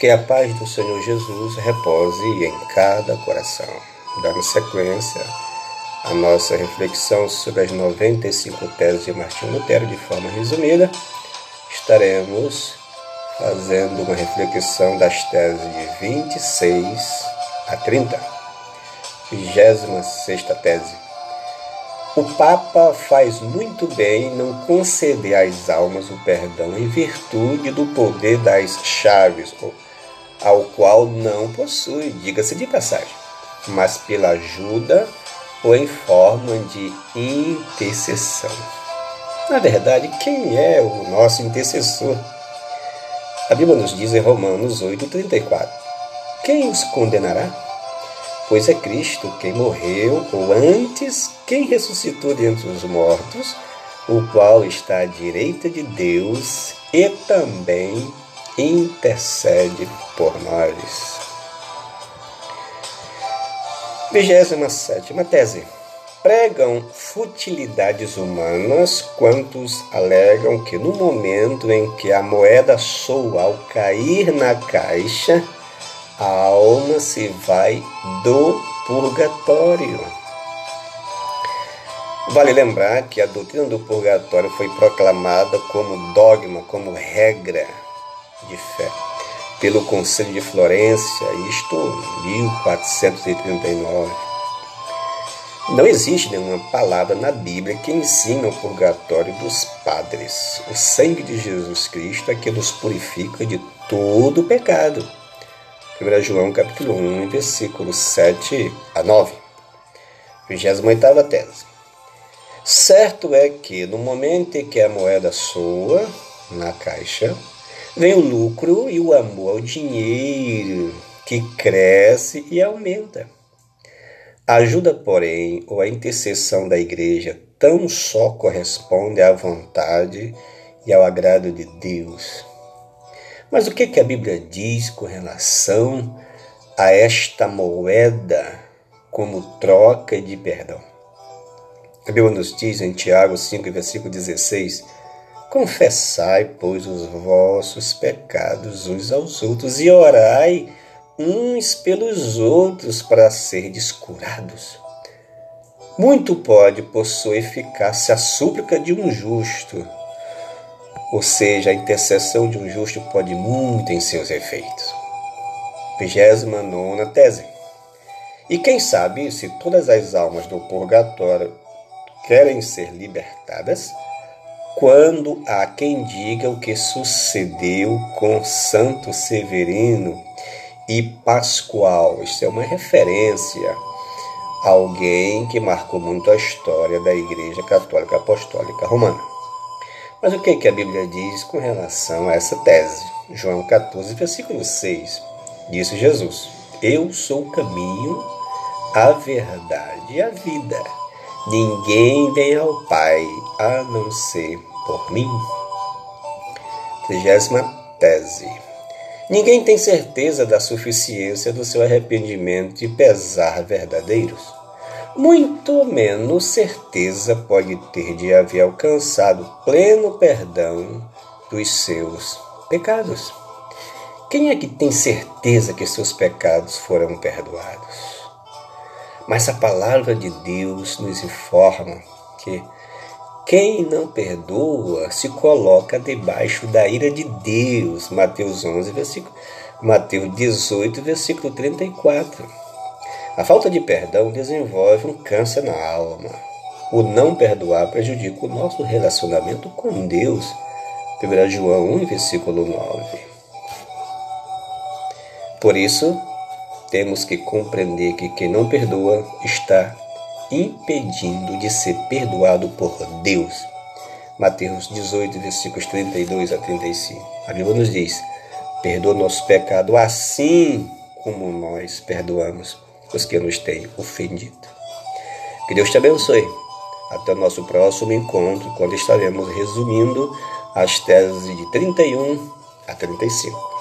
Que a paz do Senhor Jesus repose em cada coração. Dando sequência à nossa reflexão sobre as 95 teses de Martinho Lutero de forma resumida, estaremos fazendo uma reflexão das teses de 26 a 30. 26 tese. O Papa faz muito bem em não conceder às almas o perdão em virtude do poder das chaves, ao qual não possui, diga-se de passagem, mas pela ajuda ou em forma de intercessão. Na verdade, quem é o nosso intercessor? A Bíblia nos diz em Romanos 8,34: Quem os condenará? Pois é Cristo quem morreu, ou antes, quem ressuscitou dentre os mortos, o qual está à direita de Deus e também intercede por nós. 27 tese. Pregam futilidades humanas quantos alegam que no momento em que a moeda soa ao cair na caixa, a alma se vai do purgatório. Vale lembrar que a doutrina do purgatório foi proclamada como dogma, como regra de fé pelo Conselho de Florência, isto em 1439. Não existe nenhuma palavra na Bíblia que ensine o purgatório dos padres. O sangue de Jesus Cristo é que nos purifica de todo pecado. 1 João capítulo 1, versículos 7 a 9. 28 tese. Certo é que no momento em que a moeda soa na caixa, vem o lucro e o amor ao dinheiro, que cresce e aumenta. A ajuda, porém, ou a intercessão da igreja tão só corresponde à vontade e ao agrado de Deus. Mas o que, que a Bíblia diz com relação a esta moeda como troca de perdão? A Bíblia nos diz em Tiago 5, versículo 16 Confessai, pois, os vossos pecados uns aos outros e orai uns pelos outros para serdes curados. Muito pode por sua eficácia a súplica de um justo, ou seja, a intercessão de um justo pode muito em seus efeitos. 29 tese. E quem sabe se todas as almas do purgatório querem ser libertadas, quando há quem diga o que sucedeu com Santo Severino e Pascoal. Isso é uma referência a alguém que marcou muito a história da Igreja Católica Apostólica Romana. Mas o que, que a Bíblia diz com relação a essa tese? João 14, versículo 6. Disse Jesus: Eu sou o caminho, a verdade e a vida. Ninguém vem ao Pai a não ser por mim? Trigésima tese. Ninguém tem certeza da suficiência do seu arrependimento e pesar verdadeiros. Muito menos certeza pode ter de haver alcançado pleno perdão dos seus pecados. Quem é que tem certeza que seus pecados foram perdoados? Mas a palavra de Deus nos informa que quem não perdoa se coloca debaixo da ira de Deus. Mateus 11, versículo, Mateus 18, versículo 34. A falta de perdão desenvolve um câncer na alma. O não perdoar prejudica o nosso relacionamento com Deus. 1 João 1, versículo 9. Por isso, temos que compreender que quem não perdoa está impedindo de ser perdoado por Deus. Mateus 18, versículos 32 a 35. A Bíblia nos diz: perdoa nosso pecado assim como nós perdoamos os que nos têm ofendido. Que Deus te abençoe. Até o nosso próximo encontro, quando estaremos resumindo as teses de 31 a 35.